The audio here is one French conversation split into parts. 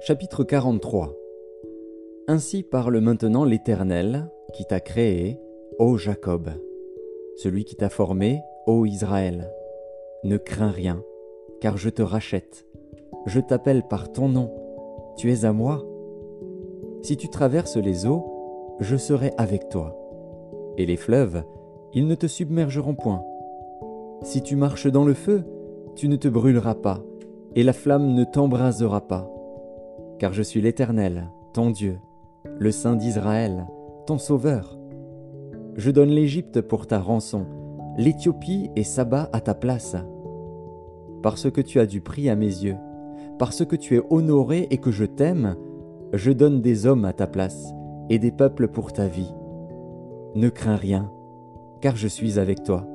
Chapitre 43 Ainsi parle maintenant l'Éternel, qui t'a créé, ô Jacob, celui qui t'a formé, ô Israël. Ne crains rien, car je te rachète. Je t'appelle par ton nom, tu es à moi. Si tu traverses les eaux, je serai avec toi. Et les fleuves, ils ne te submergeront point. Si tu marches dans le feu, tu ne te brûleras pas, et la flamme ne t'embrasera pas. Car je suis l'Éternel, ton Dieu, le Saint d'Israël, ton Sauveur. Je donne l'Égypte pour ta rançon, l'Éthiopie et Saba à ta place. Parce que tu as du prix à mes yeux, parce que tu es honoré et que je t'aime, je donne des hommes à ta place et des peuples pour ta vie. Ne crains rien, car je suis avec toi.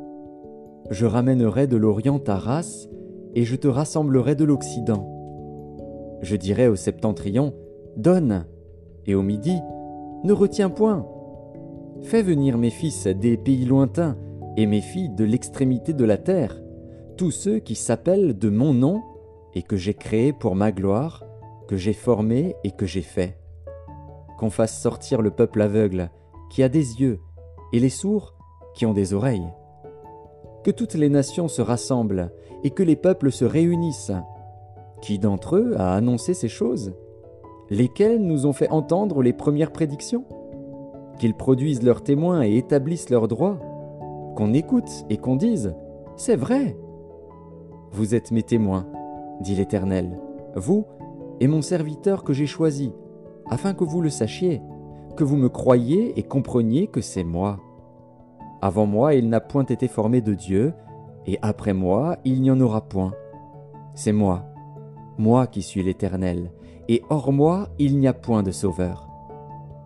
Je ramènerai de l'Orient ta race, et je te rassemblerai de l'Occident. Je dirai au septentrion, Donne, et au midi, Ne retiens point. Fais venir mes fils des pays lointains, et mes filles de l'extrémité de la terre, tous ceux qui s'appellent de mon nom, et que j'ai créé pour ma gloire, que j'ai formé et que j'ai fait. Qu'on fasse sortir le peuple aveugle, qui a des yeux, et les sourds, qui ont des oreilles que toutes les nations se rassemblent et que les peuples se réunissent. Qui d'entre eux a annoncé ces choses? Lesquels nous ont fait entendre les premières prédictions? Qu'ils produisent leurs témoins et établissent leurs droits? Qu'on écoute et qu'on dise C'est vrai! Vous êtes mes témoins, dit l'Éternel, vous et mon serviteur que j'ai choisi, afin que vous le sachiez, que vous me croyiez et compreniez que c'est moi. Avant moi, il n'a point été formé de Dieu, et après moi, il n'y en aura point. C'est moi, moi qui suis l'Éternel, et hors moi, il n'y a point de sauveur.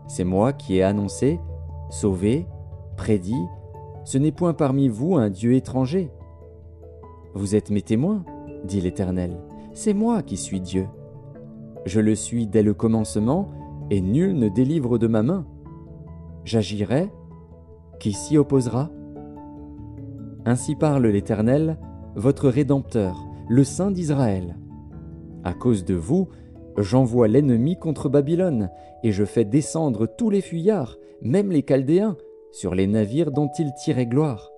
C'est moi qui ai annoncé, sauvé, prédit, ce n'est point parmi vous un Dieu étranger. Vous êtes mes témoins, dit l'Éternel, c'est moi qui suis Dieu. Je le suis dès le commencement, et nul ne délivre de ma main. J'agirai, qui s'y opposera? Ainsi parle l'Éternel, votre Rédempteur, le Saint d'Israël. À cause de vous, j'envoie l'ennemi contre Babylone, et je fais descendre tous les fuyards, même les Chaldéens, sur les navires dont ils tiraient gloire.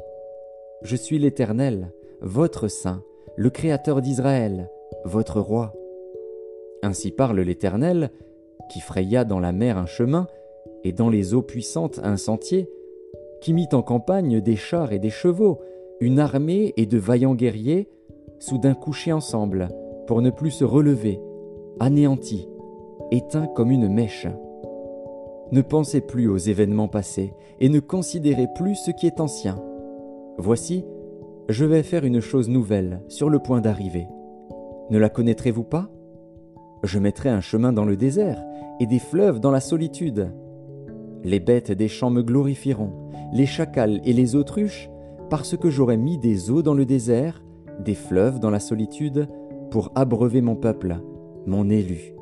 Je suis l'Éternel, votre Saint, le Créateur d'Israël, votre Roi. Ainsi parle l'Éternel, qui fraya dans la mer un chemin, et dans les eaux puissantes un sentier, qui mit en campagne des chars et des chevaux, une armée et de vaillants guerriers, soudain couchés ensemble, pour ne plus se relever, anéantis, éteints comme une mèche. Ne pensez plus aux événements passés, et ne considérez plus ce qui est ancien. Voici, je vais faire une chose nouvelle sur le point d'arriver. Ne la connaîtrez-vous pas? Je mettrai un chemin dans le désert, et des fleuves dans la solitude. Les bêtes des champs me glorifieront, les chacals et les autruches, parce que j'aurai mis des eaux dans le désert, des fleuves dans la solitude, pour abreuver mon peuple, mon élu.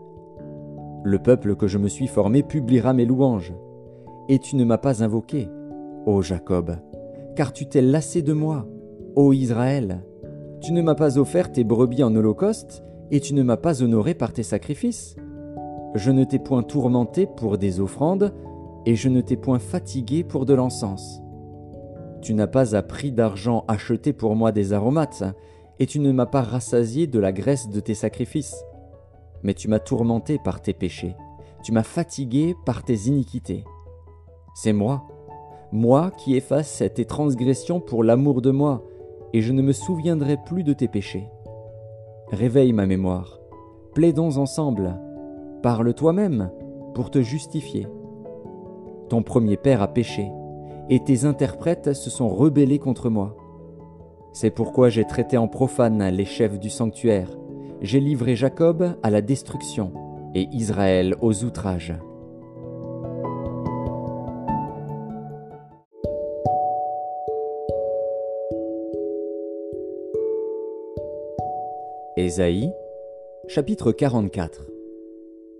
Le peuple que je me suis formé publiera mes louanges. Et tu ne m'as pas invoqué, ô Jacob, car tu t'es lassé de moi, ô Israël. Tu ne m'as pas offert tes brebis en holocauste, et tu ne m'as pas honoré par tes sacrifices. Je ne t'ai point tourmenté pour des offrandes, et je ne t'ai point fatigué pour de l'encens. Tu n'as pas à prix d'argent acheté pour moi des aromates, et tu ne m'as pas rassasié de la graisse de tes sacrifices. Mais tu m'as tourmenté par tes péchés, tu m'as fatigué par tes iniquités. C'est moi, moi qui efface tes transgressions pour l'amour de moi, et je ne me souviendrai plus de tes péchés. Réveille ma mémoire, plaidons ensemble, parle toi-même pour te justifier. Ton premier père a péché, et tes interprètes se sont rebellés contre moi. C'est pourquoi j'ai traité en profane les chefs du sanctuaire, j'ai livré Jacob à la destruction, et Israël aux outrages. Ésaïe, chapitre 44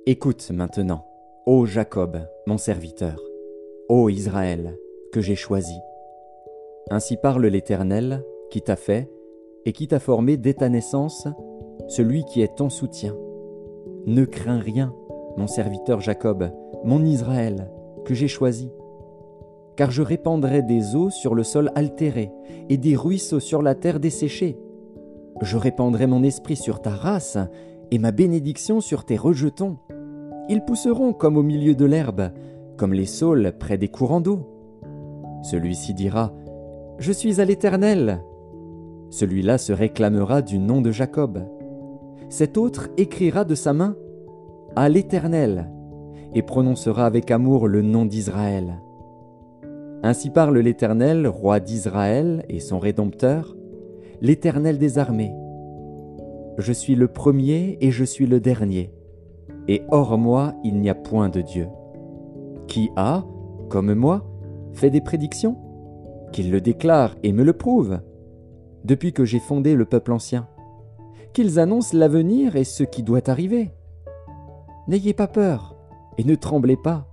Écoute maintenant, ô Jacob, mon serviteur. Ô Israël, que j'ai choisi. Ainsi parle l'Éternel, qui t'a fait, et qui t'a formé dès ta naissance, celui qui est ton soutien, Ne crains rien, mon serviteur Jacob, mon Israël, que j'ai choisi. Car je répandrai des eaux sur le sol altéré, et des ruisseaux sur la terre desséchée. Je répandrai mon esprit sur ta race, et ma bénédiction sur tes rejetons. Ils pousseront comme au milieu de l'herbe, comme les saules près des courants d'eau. Celui-ci dira, Je suis à l'Éternel. Celui-là se réclamera du nom de Jacob. Cet autre écrira de sa main, À l'Éternel, et prononcera avec amour le nom d'Israël. Ainsi parle l'Éternel, roi d'Israël et son Rédempteur, l'Éternel des armées. Je suis le premier et je suis le dernier, et hors moi il n'y a point de Dieu. Qui a, comme moi, fait des prédictions Qu'il le déclare et me le prouve, depuis que j'ai fondé le peuple ancien. Qu'ils annoncent l'avenir et ce qui doit arriver. N'ayez pas peur et ne tremblez pas.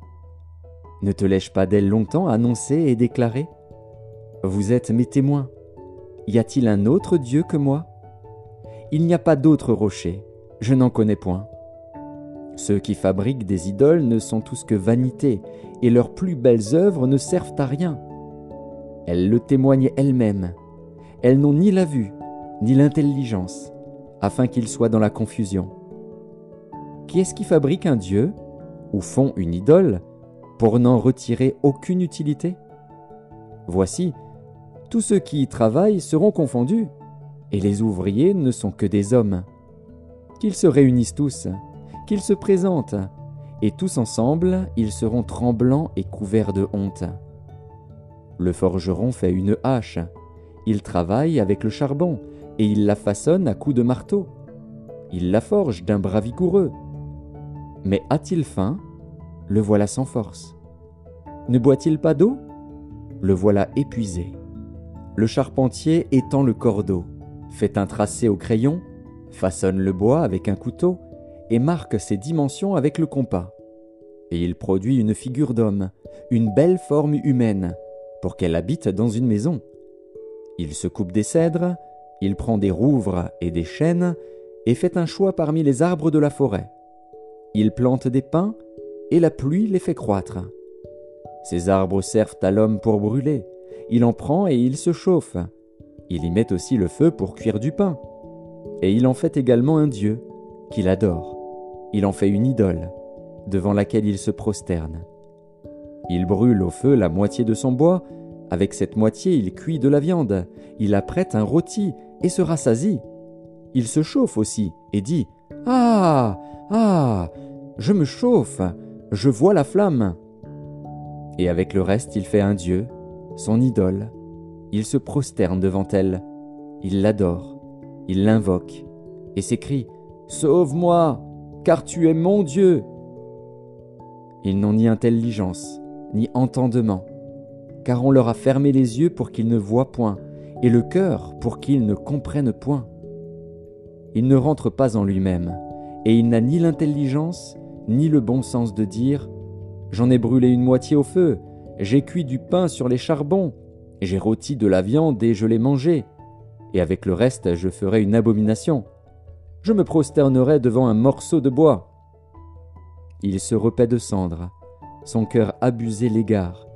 Ne te lèche pas d'elle longtemps annoncer et déclarer Vous êtes mes témoins. Y a-t-il un autre Dieu que moi? Il n'y a pas d'autre rocher, je n'en connais point. Ceux qui fabriquent des idoles ne sont tous que vanité, et leurs plus belles œuvres ne servent à rien. Elles le témoignent elles-mêmes. Elles n'ont ni la vue, ni l'intelligence, afin qu'ils soient dans la confusion. Qui est-ce qui fabrique un Dieu, ou font une idole, pour n'en retirer aucune utilité? Voici, tous ceux qui y travaillent seront confondus, et les ouvriers ne sont que des hommes. Qu'ils se réunissent tous, qu'ils se présentent, et tous ensemble ils seront tremblants et couverts de honte. Le forgeron fait une hache, il travaille avec le charbon, et il la façonne à coups de marteau. Il la forge d'un bras vigoureux. Mais a-t-il faim? Le voilà sans force. Ne boit-il pas d'eau? Le voilà épuisé. Le charpentier étend le cordeau, fait un tracé au crayon, façonne le bois avec un couteau et marque ses dimensions avec le compas. Et il produit une figure d'homme, une belle forme humaine, pour qu'elle habite dans une maison. Il se coupe des cèdres, il prend des rouvres et des chênes, et fait un choix parmi les arbres de la forêt. Il plante des pins et la pluie les fait croître. Ces arbres servent à l'homme pour brûler, il en prend et il se chauffe. Il y met aussi le feu pour cuire du pain. Et il en fait également un dieu, qu'il adore. Il en fait une idole, devant laquelle il se prosterne. Il brûle au feu la moitié de son bois, avec cette moitié il cuit de la viande, il apprête un rôti et se rassasie. Il se chauffe aussi et dit Ah! Ah! Je me chauffe. Je vois la flamme. Et avec le reste, il fait un Dieu, son idole. Il se prosterne devant elle, il l'adore, il l'invoque, et s'écrie Sauve-moi, car tu es mon Dieu. Ils n'ont ni intelligence, ni entendement, car on leur a fermé les yeux pour qu'ils ne voient point, et le cœur pour qu'ils ne comprennent point. Il ne rentre pas en lui-même, et il n'a ni l'intelligence, ni le bon sens de dire J'en ai brûlé une moitié au feu, j'ai cuit du pain sur les charbons, j'ai rôti de la viande et je l'ai mangée, et avec le reste je ferai une abomination. Je me prosternerai devant un morceau de bois. Il se repaît de cendres, son cœur abusé l'égare,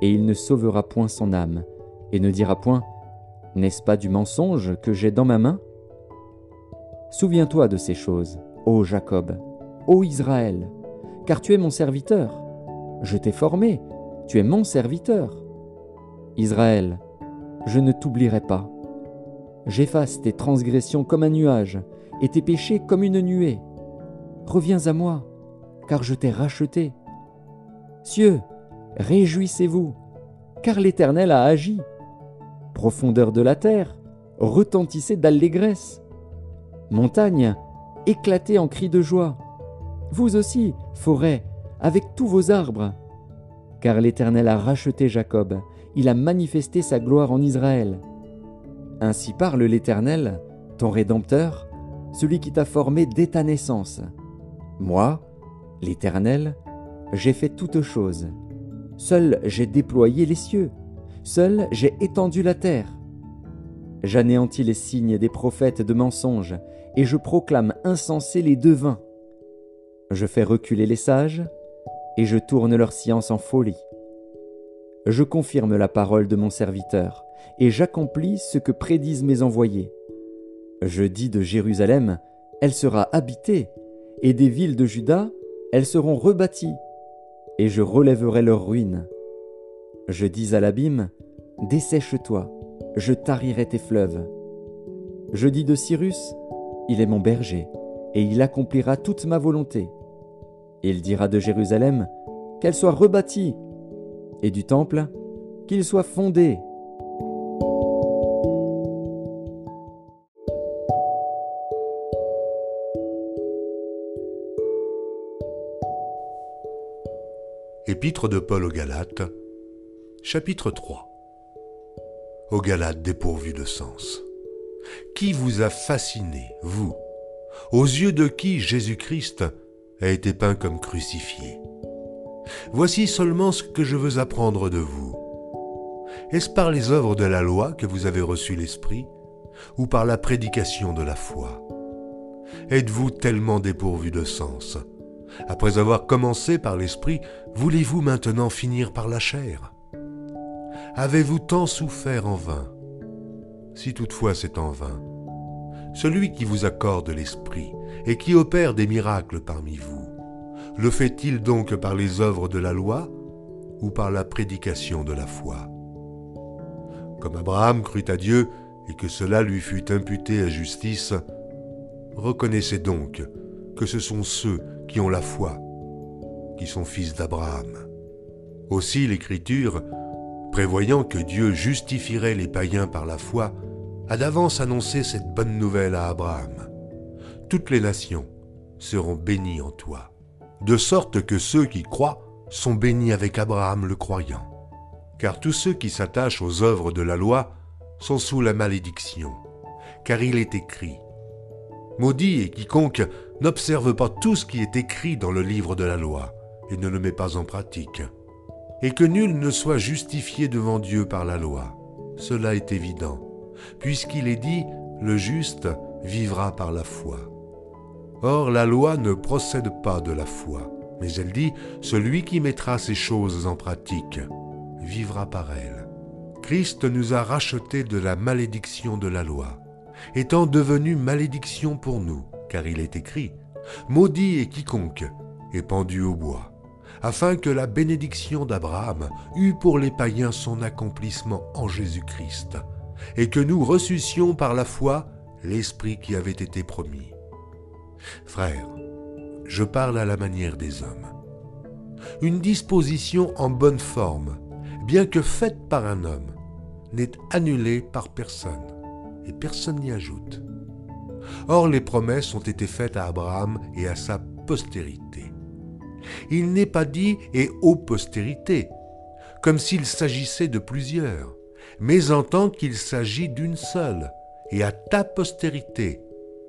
et il ne sauvera point son âme, et ne dira point N'est-ce pas du mensonge que j'ai dans ma main? Souviens-toi de ces choses, ô Jacob, ô Israël, car tu es mon serviteur. Je t'ai formé, tu es mon serviteur. Israël, je ne t'oublierai pas. J'efface tes transgressions comme un nuage, et tes péchés comme une nuée. Reviens à moi, car je t'ai racheté. Cieux, réjouissez-vous, car l'Éternel a agi. Profondeur de la terre, retentissez d'allégresse. Montagne, éclatez en cris de joie vous aussi, forêt, avec tous vos arbres. Car l'Éternel a racheté Jacob, il a manifesté sa gloire en Israël. Ainsi parle l'Éternel, ton Rédempteur, celui qui t'a formé dès ta naissance. Moi, l'Éternel, j'ai fait toutes choses. Seul j'ai déployé les cieux, seul j'ai étendu la terre. J'anéantis les signes des prophètes de mensonges, et je proclame insensés les devins. Je fais reculer les sages, et je tourne leur science en folie. Je confirme la parole de mon serviteur, et j'accomplis ce que prédisent mes envoyés. Je dis de Jérusalem, elle sera habitée, et des villes de Juda, elles seront rebâties, et je relèverai leurs ruines. Je dis à l'abîme, Dessèche-toi, je tarirai tes fleuves. Je dis de Cyrus, Il est mon berger, et il accomplira toute ma volonté. Il dira de Jérusalem, Qu'elle soit rebâtie, et du temple, qu'il soit fondé. Épître de Paul aux Galates, chapitre 3 Aux Galates dépourvus de sens. Qui vous a fasciné, vous, aux yeux de qui Jésus-Christ a été peint comme crucifié? Voici seulement ce que je veux apprendre de vous. Est-ce par les œuvres de la loi que vous avez reçu l'Esprit, ou par la prédication de la foi? Êtes-vous tellement dépourvu de sens? Après avoir commencé par l'Esprit, voulez-vous maintenant finir par la chair? Avez-vous tant souffert en vain? Si toutefois c'est en vain, celui qui vous accorde l'Esprit et qui opère des miracles parmi vous, le fait-il donc par les œuvres de la loi ou par la prédication de la foi? Comme Abraham crut à Dieu et que cela lui fut imputé à justice, reconnaissez donc que ce sont ceux qui ont la foi qui sont fils d'Abraham. Aussi l'Écriture, prévoyant que Dieu justifierait les païens par la foi, a d'avance annoncé cette bonne nouvelle à Abraham. Toutes les nations seront bénies en toi de sorte que ceux qui croient sont bénis avec Abraham le croyant. Car tous ceux qui s'attachent aux œuvres de la loi sont sous la malédiction, car il est écrit, Maudit est quiconque n'observe pas tout ce qui est écrit dans le livre de la loi et ne le met pas en pratique, et que nul ne soit justifié devant Dieu par la loi. Cela est évident, puisqu'il est dit, le juste vivra par la foi. Or la loi ne procède pas de la foi, mais elle dit, celui qui mettra ces choses en pratique vivra par elles. Christ nous a rachetés de la malédiction de la loi, étant devenu malédiction pour nous, car il est écrit, Maudit est quiconque est pendu au bois, afin que la bénédiction d'Abraham eût pour les païens son accomplissement en Jésus-Christ, et que nous reçussions par la foi l'Esprit qui avait été promis. Frères, je parle à la manière des hommes. Une disposition en bonne forme, bien que faite par un homme, n'est annulée par personne, et personne n'y ajoute. Or les promesses ont été faites à Abraham et à sa postérité. Il n'est pas dit et aux postérités, comme s'il s'agissait de plusieurs, mais en tant qu'il s'agit d'une seule, et à ta postérité,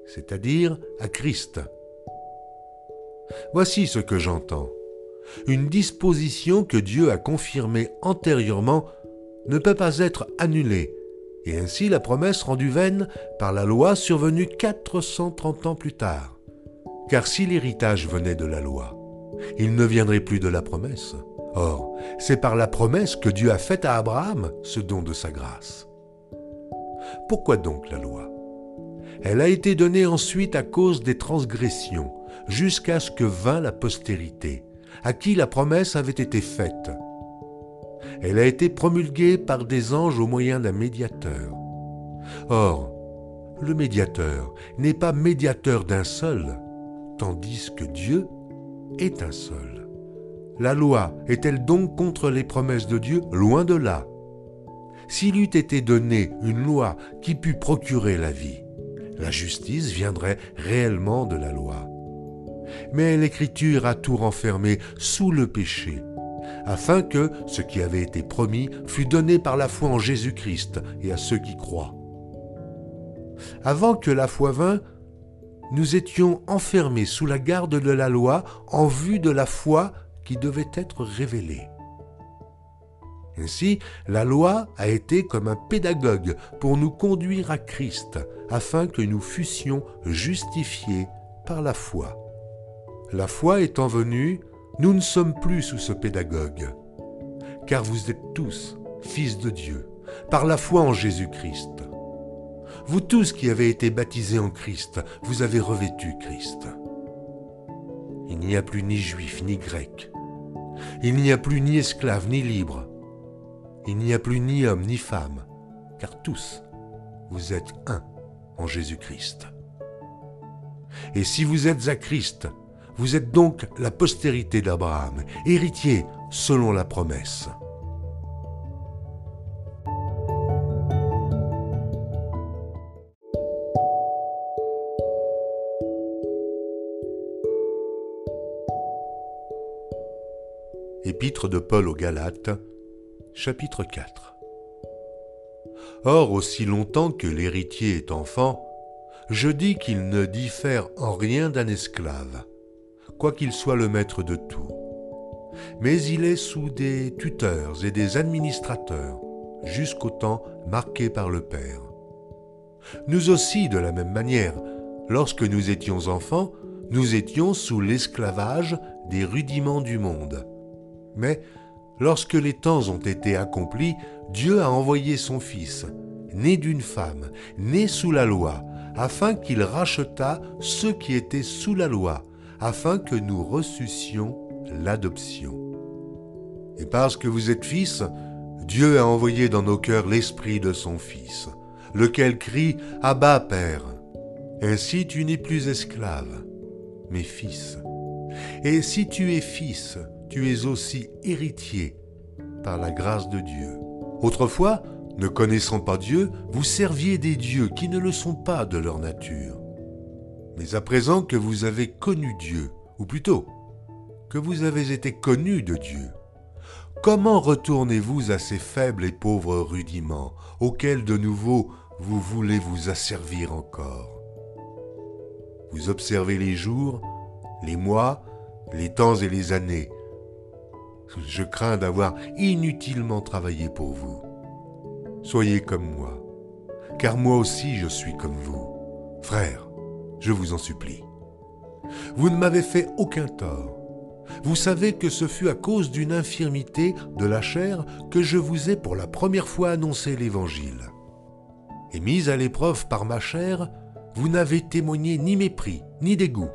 c'est-à-dire à Christ. Voici ce que j'entends. Une disposition que Dieu a confirmée antérieurement ne peut pas être annulée, et ainsi la promesse rendue vaine par la loi survenue 430 ans plus tard. Car si l'héritage venait de la loi, il ne viendrait plus de la promesse. Or, c'est par la promesse que Dieu a faite à Abraham ce don de sa grâce. Pourquoi donc la loi? Elle a été donnée ensuite à cause des transgressions, jusqu'à ce que vint la postérité, à qui la promesse avait été faite. Elle a été promulguée par des anges au moyen d'un médiateur. Or, le médiateur n'est pas médiateur d'un seul, tandis que Dieu est un seul. La loi est-elle donc contre les promesses de Dieu? Loin de là. S'il eût été donné une loi qui pût procurer la vie, la justice viendrait réellement de la loi. Mais l'Écriture a tout renfermé sous le péché, afin que ce qui avait été promis fût donné par la foi en Jésus-Christ et à ceux qui croient. Avant que la foi vînt, nous étions enfermés sous la garde de la loi en vue de la foi qui devait être révélée. Ainsi, la loi a été comme un pédagogue pour nous conduire à Christ, afin que nous fussions justifiés par la foi. La foi étant venue, nous ne sommes plus sous ce pédagogue, car vous êtes tous fils de Dieu, par la foi en Jésus-Christ. Vous tous qui avez été baptisés en Christ, vous avez revêtu Christ. Il n'y a plus ni juif ni grec. Il n'y a plus ni esclave ni libre. Il n'y a plus ni homme ni femme, car tous, vous êtes un en Jésus-Christ. Et si vous êtes à Christ, vous êtes donc la postérité d'Abraham, héritier selon la promesse. Épître de Paul aux Galates, chapitre 4 Or, aussi longtemps que l'héritier est enfant, je dis qu'il ne diffère en rien d'un esclave, quoiqu'il soit le maître de tout. Mais il est sous des tuteurs et des administrateurs, jusqu'au temps marqué par le Père. Nous aussi, de la même manière, lorsque nous étions enfants, nous étions sous l'esclavage des rudiments du monde. Mais lorsque les temps ont été accomplis, Dieu a envoyé son Fils, né d'une femme, né sous la loi, afin qu'il rachetât ceux qui étaient sous la loi, afin que nous reçussions l'adoption. Et parce que vous êtes fils, Dieu a envoyé dans nos cœurs l'esprit de son Fils, lequel crie Abba Père. Ainsi tu n'es plus esclave, mais fils. Et si tu es fils, tu es aussi héritier par la grâce de Dieu. Autrefois, ne connaissant pas Dieu, vous serviez des dieux qui ne le sont pas de leur nature. Mais à présent que vous avez connu Dieu, ou plutôt, que vous avez été connu de Dieu, comment retournez-vous à ces faibles et pauvres rudiments auxquels de nouveau vous voulez vous asservir encore? Vous observez les jours, les mois, les temps et les années, je crains d'avoir inutilement travaillé pour vous. Soyez comme moi, car moi aussi je suis comme vous. Frère, je vous en supplie. Vous ne m'avez fait aucun tort. Vous savez que ce fut à cause d'une infirmité de la chair que je vous ai pour la première fois annoncé l'Évangile. Et mise à l'épreuve par ma chair, vous n'avez témoigné ni mépris, ni dégoût.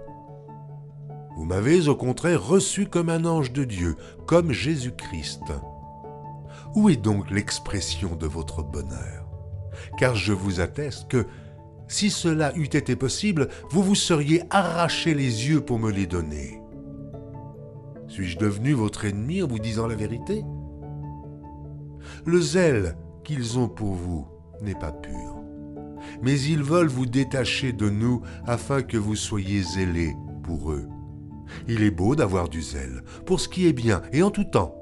Vous m'avez au contraire reçu comme un ange de Dieu, comme Jésus-Christ. Où est donc l'expression de votre bonheur? Car je vous atteste que, si cela eût été possible, vous vous seriez arraché les yeux pour me les donner. Suis-je devenu votre ennemi en vous disant la vérité? Le zèle qu'ils ont pour vous n'est pas pur, mais ils veulent vous détacher de nous afin que vous soyez zélés pour eux. Il est beau d'avoir du zèle, pour ce qui est bien et en tout temps,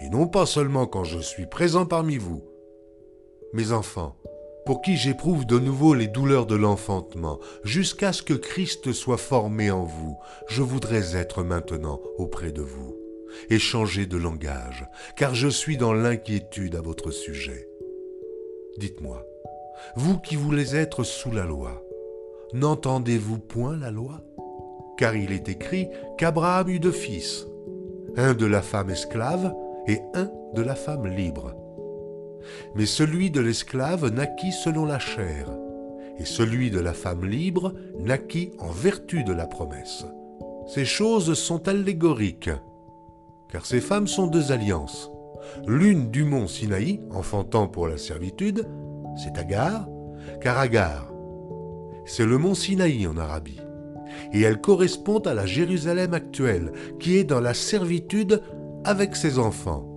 et non pas seulement quand je suis présent parmi vous. Mes enfants, pour qui j'éprouve de nouveau les douleurs de l'enfantement, jusqu'à ce que Christ soit formé en vous, je voudrais être maintenant auprès de vous, et changer de langage, car je suis dans l'inquiétude à votre sujet. Dites-moi, vous qui voulez être sous la loi, n'entendez-vous point la loi? Car il est écrit qu'Abraham eut deux fils, un de la femme esclave et un de la femme libre. Mais celui de l'esclave naquit selon la chair, et celui de la femme libre naquit en vertu de la promesse. Ces choses sont allégoriques, car ces femmes sont deux alliances. L'une du mont Sinaï, enfantant pour la servitude, c'est Agar, car Agar, c'est le mont Sinaï en Arabie et elle correspond à la Jérusalem actuelle, qui est dans la servitude avec ses enfants.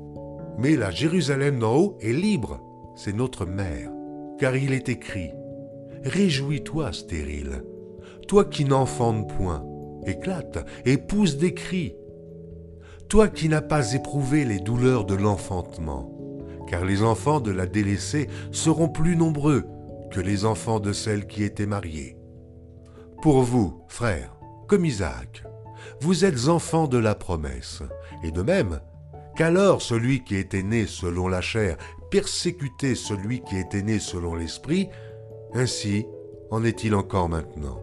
Mais la Jérusalem d'en haut est libre, c'est notre mère, car il est écrit Réjouis-toi, stérile, toi qui n'enfantes point, éclate et pousse des cris, toi qui n'as pas éprouvé les douleurs de l'enfantement, car les enfants de la délaissée seront plus nombreux que les enfants de celle qui était mariée. Pour vous, frères, comme Isaac, vous êtes enfants de la promesse, et de même qu'alors celui qui était né selon la chair persécutait celui qui était né selon l'esprit, ainsi en est-il encore maintenant.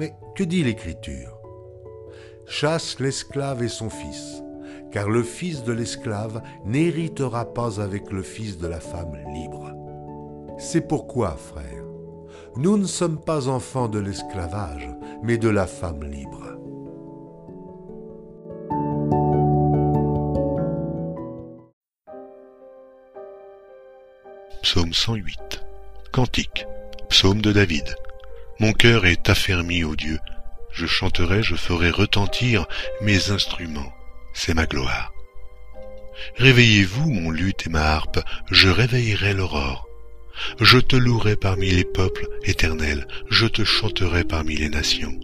Mais que dit l'Écriture? Chasse l'esclave et son fils, car le fils de l'esclave n'héritera pas avec le fils de la femme libre. C'est pourquoi, frères, nous ne sommes pas enfants de l'esclavage, mais de la femme libre. 108 Cantique Psaume de David Mon cœur est affermi ô Dieu, je chanterai, je ferai retentir mes instruments, c'est ma gloire. Réveillez-vous, mon luth et ma harpe, je réveillerai l'aurore. Je te louerai parmi les peuples, éternels, je te chanterai parmi les nations.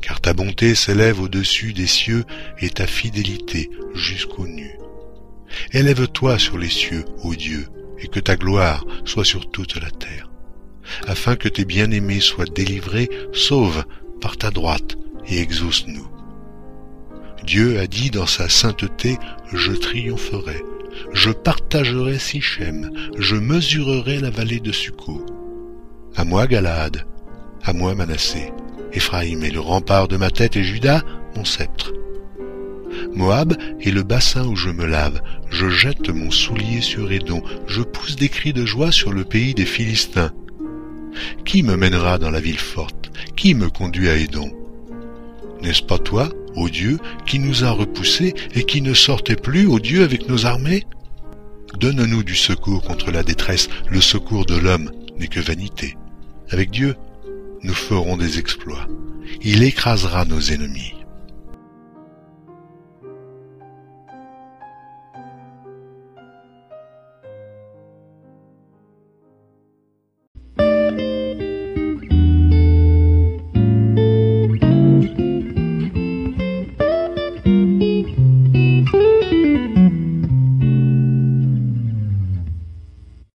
Car ta bonté s'élève au-dessus des cieux et ta fidélité jusqu'aux nues. Élève-toi sur les cieux, ô Dieu, et que ta gloire soit sur toute la terre. Afin que tes bien-aimés soient délivrés, sauve par ta droite et exauce-nous. Dieu a dit dans sa sainteté, je triompherai, je partagerai Sichem, je mesurerai la vallée de Succo. À moi Galade, à moi Manassé, Éphraïm est le rempart de ma tête et Judas mon sceptre. Moab est le bassin où je me lave, je jette mon soulier sur Édon, je pousse des cris de joie sur le pays des Philistins. Qui me mènera dans la ville forte? Qui me conduit à Édon? N'est-ce pas toi, ô Dieu, qui nous a repoussés et qui ne sortait plus, ô Dieu, avec nos armées? Donne-nous du secours contre la détresse, le secours de l'homme n'est que vanité. Avec Dieu, nous ferons des exploits. Il écrasera nos ennemis.